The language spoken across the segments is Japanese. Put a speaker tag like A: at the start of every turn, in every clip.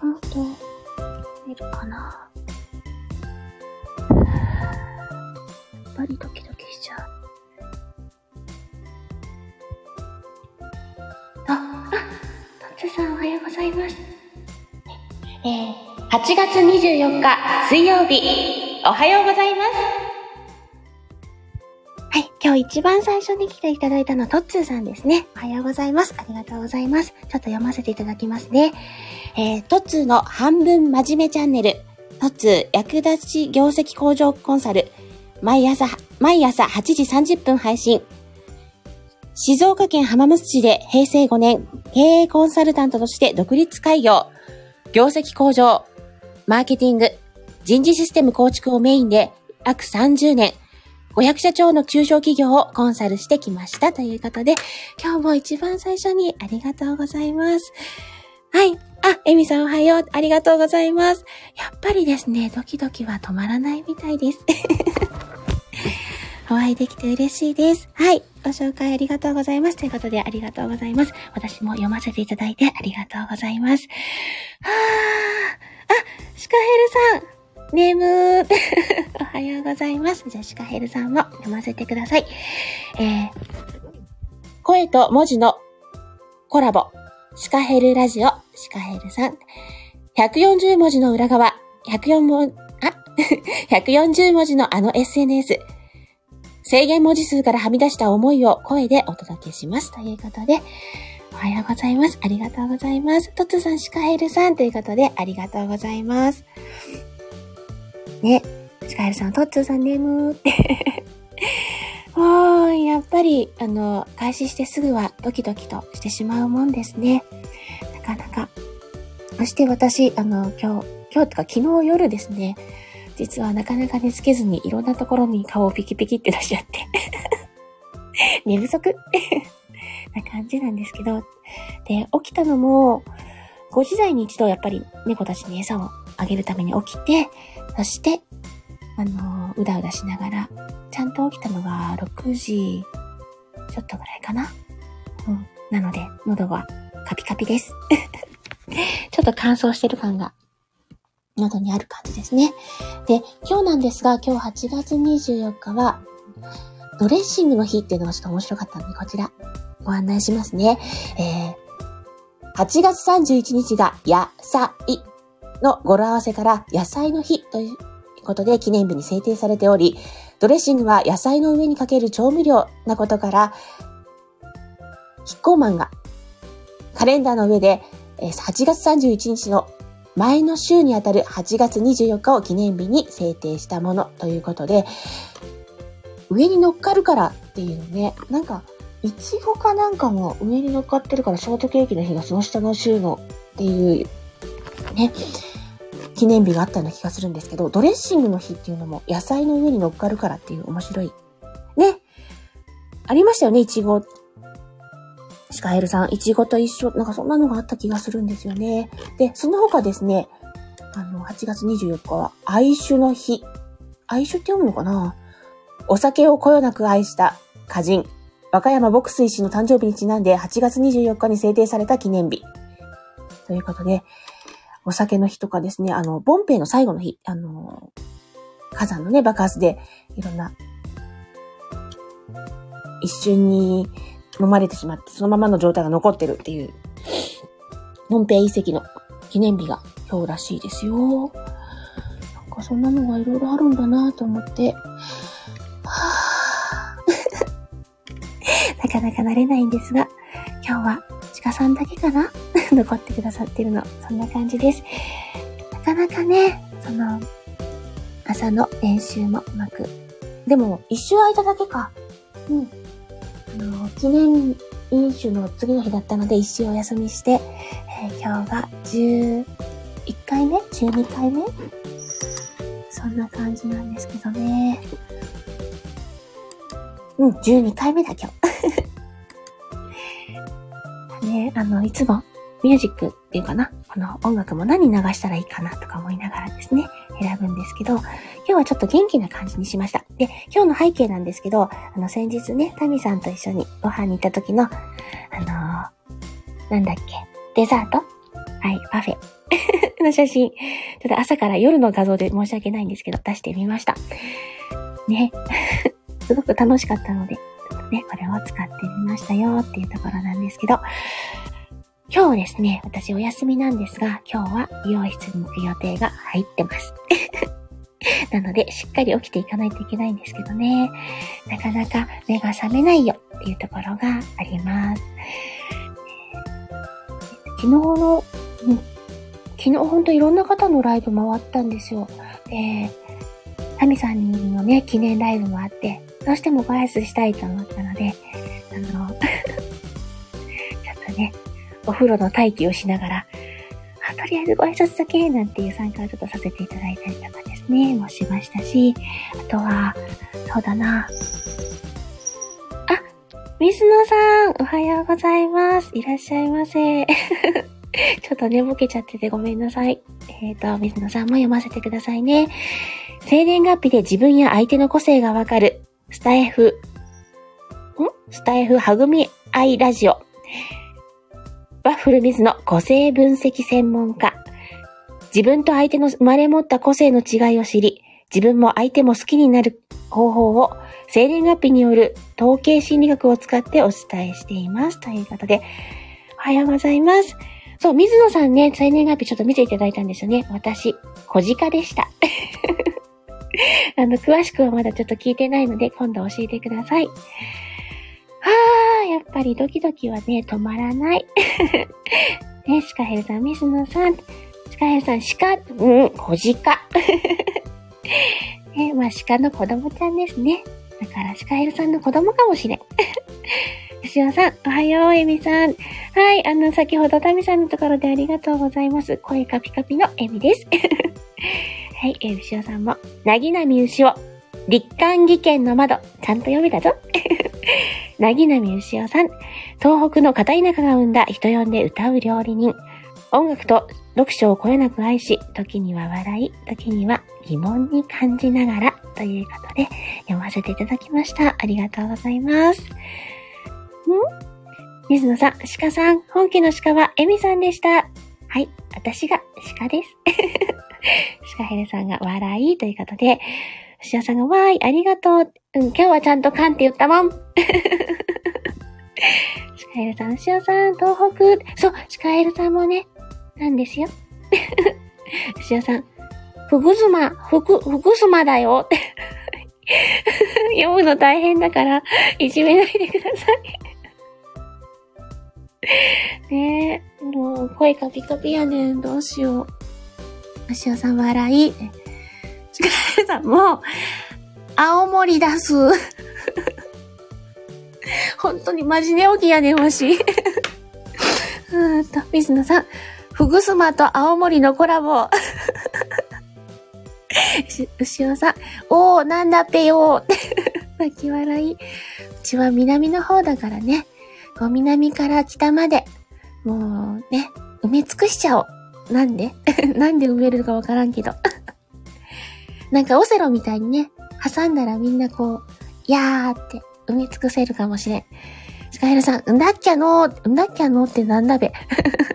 A: ほんと、見るかな？やっぱりドキドキしちゃう。あ、あ、トッツさんおはようございます。えー、8月24日水曜日、おはようございます。今日一番最初に来ていただいたのはトッツーさんですね。おはようございます。ありがとうございます。ちょっと読ませていただきますね。えー、トッツーの半分真面目チャンネル、トッツー役立ち業績向上コンサル、毎朝、毎朝8時30分配信。静岡県浜松市で平成5年、経営コンサルタントとして独立開業、業績向上、マーケティング、人事システム構築をメインで約30年、500社長の中小企業をコンサルしてきましたということで、今日も一番最初にありがとうございます。はい。あ、エミさんおはよう。ありがとうございます。やっぱりですね、ドキドキは止まらないみたいです。お会いできて嬉しいです。はい。ご紹介ありがとうございます。ということで、ありがとうございます。私も読ませていただいてありがとうございます。はー。あ、シカヘルさん。ネーム。おはようございます。じゃあ、シカヘルさんも読ませてください。えー、声と文字のコラボ。シカヘルラジオ、シカヘルさん。140文字の裏側。104文、あ、140文字のあの SNS。制限文字数からはみ出した思いを声でお届けします。ということで、おはようございます。ありがとうございます。トツさん、シカヘルさんということで、ありがとうございます。ね、シカヘルさん、トッツーさん、眠ーって。もう、やっぱり、あの、開始してすぐはドキドキとしてしまうもんですね。なかなか。そして私、あの、今日、今日とか昨日夜ですね、実はなかなか寝つけずにいろんなところに顔をピキピキって出しちゃって 寝不足 な感じなんですけど。で、起きたのも、5時台に一度やっぱり猫たちに餌をあげるために起きて、そして、あのうだうだしながら、ちゃんと起きたのが6時ちょっとぐらいかな。うん。なので、喉はカピカピです。ちょっと乾燥してる感が喉にある感じですね。で、今日なんですが、今日8月24日は、ドレッシングの日っていうのがちょっと面白かったので、こちら、ご案内しますね。えー、8月31日が野菜の語呂合わせから野菜の日ということで記念日に制定されており、ドレッシングは野菜の上にかける調味料なことから、キッコーマンがカレンダーの上で8月31日の前の週にあたる8月24日を記念日に制定したものということで、上に乗っかるからっていうね、なんか、いちごかなんかも上に乗っかってるからショートケーキの日がその下の週のっていう、ね、記念日があったような気がするんですけど、ドレッシングの日っていうのも野菜の上に乗っかるからっていう面白い。ね。ありましたよね、いちごシカエルさん、いちごと一緒、なんかそんなのがあった気がするんですよね。で、その他ですね、あの、8月24日は愛酒の日。愛酒って読むのかな？お酒をこよなく愛した歌人、和歌山牧水氏の誕生日にちなんで8月24日に制定された記念日。ということで、お酒の日とかですね、あの、ボンペイの最後の日、あの、火山のね、爆発で、いろんな、一瞬に飲まれてしまって、そのままの状態が残ってるっていう、のんぺい遺跡の記念日が今日らしいですよ。なんかそんなのがいろいろあるんだなと思って、はぁ。なかなか慣れないんですが、今日は鹿さんだけかな？残ってくださってるの。そんな感じです。なかなかね、その、朝の練習もうまく。でも、一周空いただけか。うん。あの、記念飲酒の次の日だったので一周お休みして、えー、今日が11回目 ?12 回目？そんな感じなんですけどね。うん、12回目だ今日。ね、あの、いつもミュージックっていうかな、この音楽も何流したらいいかなとか思いながらですね、選ぶんですけど、今日はちょっと元気な感じにしました。で、今日の背景なんですけど、あの、先日ね、タミさんと一緒にご飯に行った時の、あのー、なんだっけ、デザート？はい、パフェ。の写真。ちょっと朝から夜の画像で申し訳ないんですけど、出してみました。ね。すごく楽しかったので、ちょっとね、これを使ってみましたよっていうところなんですけど、今日ですね、私お休みなんですが、今日は美容室に行く予定が入ってます。なので、しっかり起きていかないといけないんですけどね、なかなか目が覚めないよっていうところがあります。昨日の、昨日ほんといろんな方のライブ回ったんですよ。で、タミさんのね、記念ライブもあって、どうしてもご挨拶したいと思ったので、お風呂の待機をしながら、あとりあえずご挨拶だけなんていう参加をちょっとさせていただいたりとかですね、もしましたし、あとは、そうだな。あ、水野さん、おはようございます。いらっしゃいませ。ちょっと寝ぼけちゃっててごめんなさい。えっ、ー、と、水野さんも読ませてくださいね。生年月日で自分や相手の個性がわかる、スタイフ、ん？スタイフはぐみアイラジオ。ワッフル水の個性分析専門家。自分と相手の生まれ持った個性の違いを知り、自分も相手も好きになる方法を生年月日による統計心理学を使ってお伝えしています。ということで、おはようございます。そう、水野さんね、生年月日ちょっと見ていただいたんですよね。私、小鹿でした。あの、詳しくはまだちょっと聞いてないので、今度教えてください。はあ、やっぱりドキドキはね、止まらない。ね、シカヘルさん、水野さん、シカヘルさん、鹿、うん、小鹿。ね、まあ、鹿の子供ちゃんですね。だから、シカヘルさんの子供かもしれん。吉尾さん、おはよう、エミさん。はい、あの、先ほどタミさんのところでありがとうございます。声カピカピのエミです。はい、えー、牛尾さんも、なぎなみ牛尾、立漢技研の窓、ちゃんと読めたぞ。なぎなみ牛尾さん、東北の片田舎が生んだ人呼んで歌う料理人。音楽と読書をこよなく愛し、時には笑い、時には疑問に感じながら、ということで読ませていただきました。ありがとうございます。ん？水野さん、鹿さん、本家の鹿はエミさんでした。はい、私が鹿です。シカヘルさんが笑いということで、シアさんがわーい、ありがとう。うん、今日はちゃんとカンって言ったもん。カヘルさん、シアさん、東北。そう、シカヘルさんもね、なんですよ。シアさん、ふぐずま、ふく、ふぐすまだよって 読むの大変だから、いじめないでください ねえ、もう声カピカピやねん。どうしよう。しおさん笑い。ちかえさんも、青森出す。本当にマジ寝起きやねん、わし。うんと、水野さん、ふぐすまと青森のコラボ。牛尾さん、おー、なんだっぺよー。泣き笑い。うちは南の方だからね。こう南から北まで、もうね、埋め尽くしちゃおう。なんで？なんで埋めるかわからんけどなんかオセロみたいにね、挟んだらみんなこう、やーって埋め尽くせるかもしれん。スカエルさん、んだっきゃのー、んだっきゃのーってなんだべ？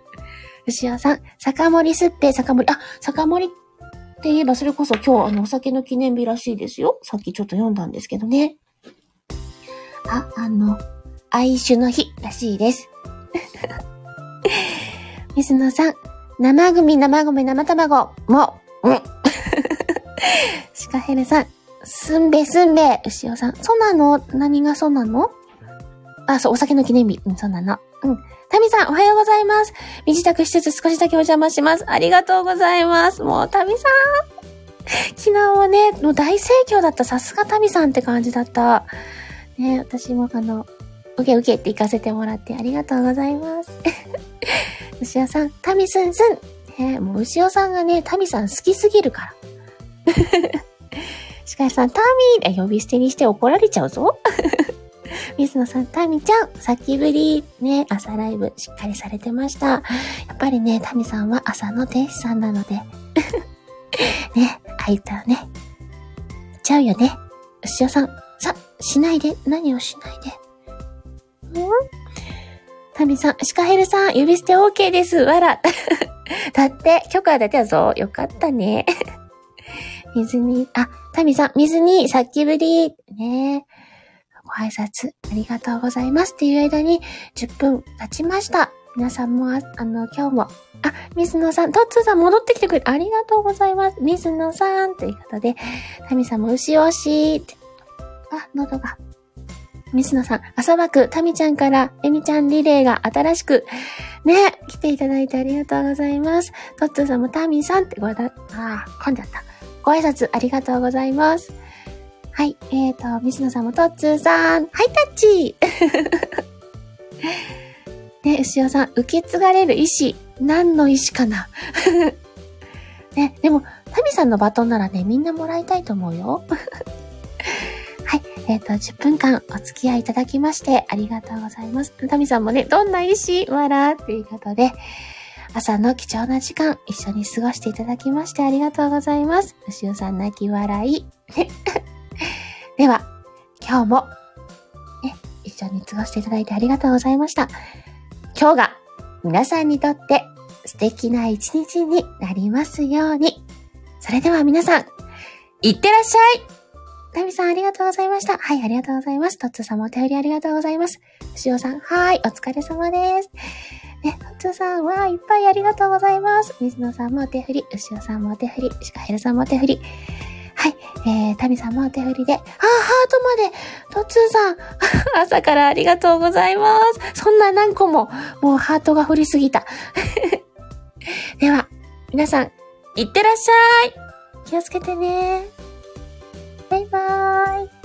A: 牛尾さん、酒盛りすっぺ、酒盛り、あ、酒盛りって言えばそれこそ今日あのお酒の記念日らしいですよ。さっきちょっと読んだんですけどね。あ、あの、愛酒の日らしいです。水野さん、生組、生米、生卵、もう、うん。シカヘルさん、すんべすんべ、牛尾さん、そうなの？何がそうなの？あ、そう、お酒の記念日。うん、そうなの。うん。タミさん、おはようございます。身支度しつつ少しだけお邪魔します。ありがとうございます。もう、タミさん。昨日はね、もう大盛況だった。さすがタミさんって感じだった。ね、私もあの、うけうけって行かせてもらってありがとうございます。牛尾さん、タミスンスン。ねもう牛尾さんがね、タミさん好きすぎるから。しかしさん、ターミー呼び捨てにして怒られちゃうぞ。水野さん、タミちゃん、さっきぶり、ね、朝ライブしっかりされてました。やっぱりね、タミさんは朝の天使さんなので。ね、あいつはね、ちゃうよね。牛尾さん、さ、しないで、何をしないで？ん？タミさん、シカヘルさん、指捨て OK です。わら。だって、許可出てたぞ。よかったね。水に、あ、タミさん、水に、さっきぶり。ねご挨拶、ありがとうございます。っていう間に、10分経ちました。皆さんも、あの、今日も、あ、水野さん、トッツーさん戻ってきてくれありがとうございます。水野さん、ということで、タミさんも牛押しって。あ、喉が。水野さん、朝枠、タミちゃんから、エミちゃんリレーが新しく、ね、来ていただいてありがとうございます。トッツーさんもタミさんってごだ、あ、混んじゃった。ご挨拶ありがとうございます。はい、えーと、水野さんもトッツーさん、ハイタッチ ね、牛尾さん、受け継がれる意志。何の意志かな ね、でも、タミさんのバトンならね、みんなもらいたいと思うよ。はい。えっ、ー、と、10分間お付き合いいただきまして、ありがとうございます。タミさんもね、どんな意志？わらということで、朝の貴重な時間、一緒に過ごしていただきましてありがとうございます。牛尾さん泣き笑い。では、今日も、ね、一緒に過ごしていただいてありがとうございました。今日が皆さんにとって素敵な一日になりますように。それでは皆さん、いってらっしゃいタミさんありがとうございました。はい、ありがとうございます。トッツーさんもお便りありがとうございます。しおさん、はい、お疲れ様です。ね、トッツさん、わー、いっぱいありがとうございます。水野さんもお手振り、牛尾さんもお手振り、シカヘルさんもお手振り。はい。えー、タミさんもお手振りで、あー、ハートまで、トッツーさん、朝からありがとうございます。そんな何個も、もうハートが振りすぎた。では、皆さん、いってらっしゃい気をつけてね。バイバーイ